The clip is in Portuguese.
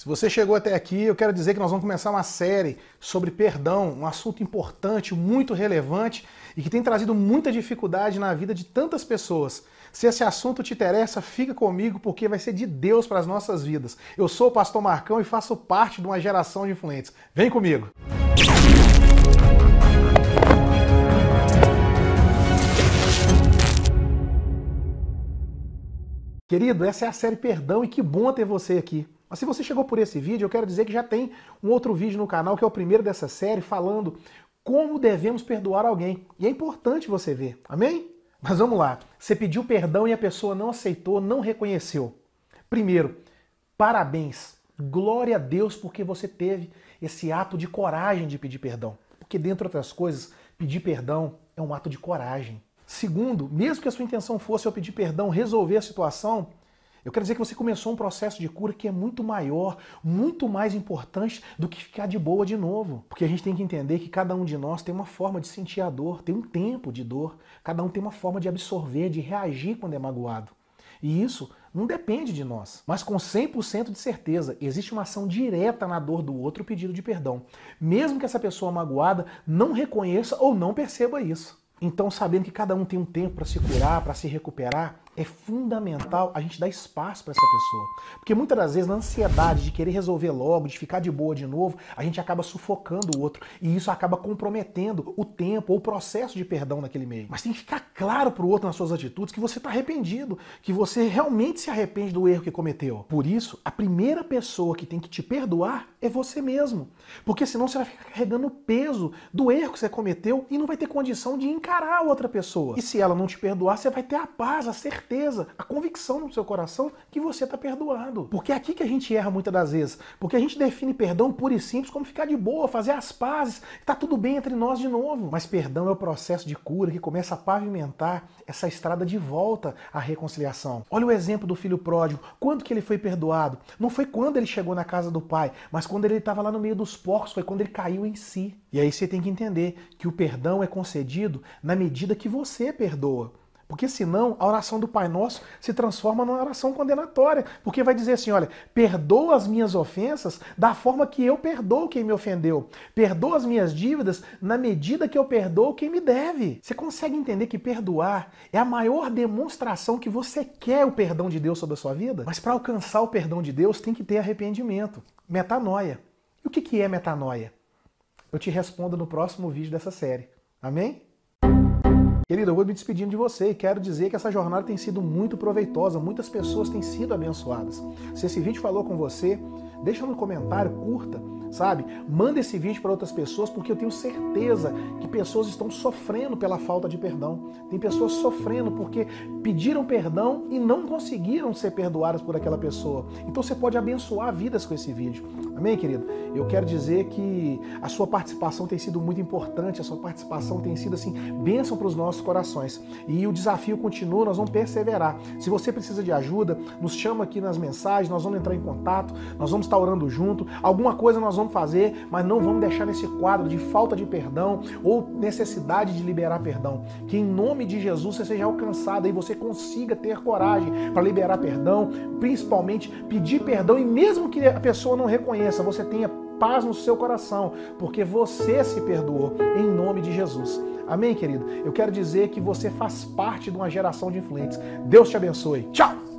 Se você chegou até aqui, eu quero dizer que nós vamos começar uma série sobre perdão, um assunto importante, muito relevante e que tem trazido muita dificuldade na vida de tantas pessoas. Se esse assunto te interessa, fica comigo porque vai ser de Deus para as nossas vidas. Eu sou o pastor Marcão e faço parte de uma geração de influentes. Vem comigo. Querido, essa é a série Perdão e que bom ter você aqui. Mas se você chegou por esse vídeo, eu quero dizer que já tem um outro vídeo no canal, que é o primeiro dessa série, falando como devemos perdoar alguém. E é importante você ver, amém? Mas vamos lá. Você pediu perdão e a pessoa não aceitou, não reconheceu. Primeiro, parabéns. Glória a Deus porque você teve esse ato de coragem de pedir perdão. Porque, dentre outras coisas, pedir perdão é um ato de coragem. Segundo, mesmo que a sua intenção fosse eu pedir perdão, resolver a situação, eu quero dizer que você começou um processo de cura que é muito maior, muito mais importante do que ficar de boa de novo. Porque a gente tem que entender que cada um de nós tem uma forma de sentir a dor, tem um tempo de dor, cada um tem uma forma de absorver, de reagir quando é magoado. E isso não depende de nós. Mas com 100% de certeza, existe uma ação direta na dor do outro pedido de perdão. Mesmo que essa pessoa magoada não reconheça ou não perceba isso. Então, sabendo que cada um tem um tempo para se curar, para se recuperar, é fundamental a gente dar espaço para essa pessoa. Porque muitas das vezes, na ansiedade de querer resolver logo, de ficar de boa de novo, a gente acaba sufocando o outro. E isso acaba comprometendo o tempo ou o processo de perdão naquele meio. Mas tem que ficar claro para o outro nas suas atitudes que você está arrependido, que você realmente se arrepende do erro que cometeu. Por isso, a primeira pessoa que tem que te perdoar é você mesmo. Porque senão você vai ficar carregando o peso do erro que você cometeu e não vai ter condição de encarar a outra pessoa. E se ela não te perdoar, você vai ter a paz, a certeza certeza, a convicção no seu coração que você está perdoado. Porque é aqui que a gente erra muitas das vezes. Porque a gente define perdão puro e simples como ficar de boa, fazer as pazes, tá tudo bem entre nós de novo. Mas perdão é o processo de cura que começa a pavimentar essa estrada de volta à reconciliação. Olha o exemplo do filho pródigo. Quando que ele foi perdoado? Não foi quando ele chegou na casa do pai, mas quando ele estava lá no meio dos porcos, foi quando ele caiu em si. E aí você tem que entender que o perdão é concedido na medida que você perdoa. Porque senão a oração do Pai Nosso se transforma numa oração condenatória. Porque vai dizer assim: olha, perdoa as minhas ofensas da forma que eu perdoo quem me ofendeu. Perdoa as minhas dívidas na medida que eu perdoo quem me deve. Você consegue entender que perdoar é a maior demonstração que você quer o perdão de Deus sobre a sua vida? Mas para alcançar o perdão de Deus tem que ter arrependimento. Metanoia. E o que é metanoia? Eu te respondo no próximo vídeo dessa série. Amém? Querido, eu vou me despedindo de você e quero dizer que essa jornada tem sido muito proveitosa, muitas pessoas têm sido abençoadas. Se esse vídeo falou com você, deixa no comentário, curta, sabe? Manda esse vídeo para outras pessoas, porque eu tenho certeza que pessoas estão sofrendo pela falta de perdão. Tem pessoas sofrendo porque pediram perdão e não conseguiram ser perdoadas por aquela pessoa. Então você pode abençoar vidas com esse vídeo. Amém, querido? Eu quero dizer que a sua participação tem sido muito importante, a sua participação tem sido assim, bênção para os nossos corações. E o desafio continua, nós vamos perseverar. Se você precisa de ajuda, nos chama aqui nas mensagens, nós vamos entrar em contato, nós vamos estar orando junto. Alguma coisa nós vamos fazer, mas não vamos deixar nesse quadro de falta de perdão ou necessidade de liberar perdão. Que em nome de Jesus você seja alcançado e você consiga ter coragem para liberar perdão, principalmente pedir perdão e mesmo que a pessoa não reconheça, você tenha paz no seu coração, porque você se perdoou em nome de Jesus. Amém, querido? Eu quero dizer que você faz parte de uma geração de influentes. Deus te abençoe. Tchau!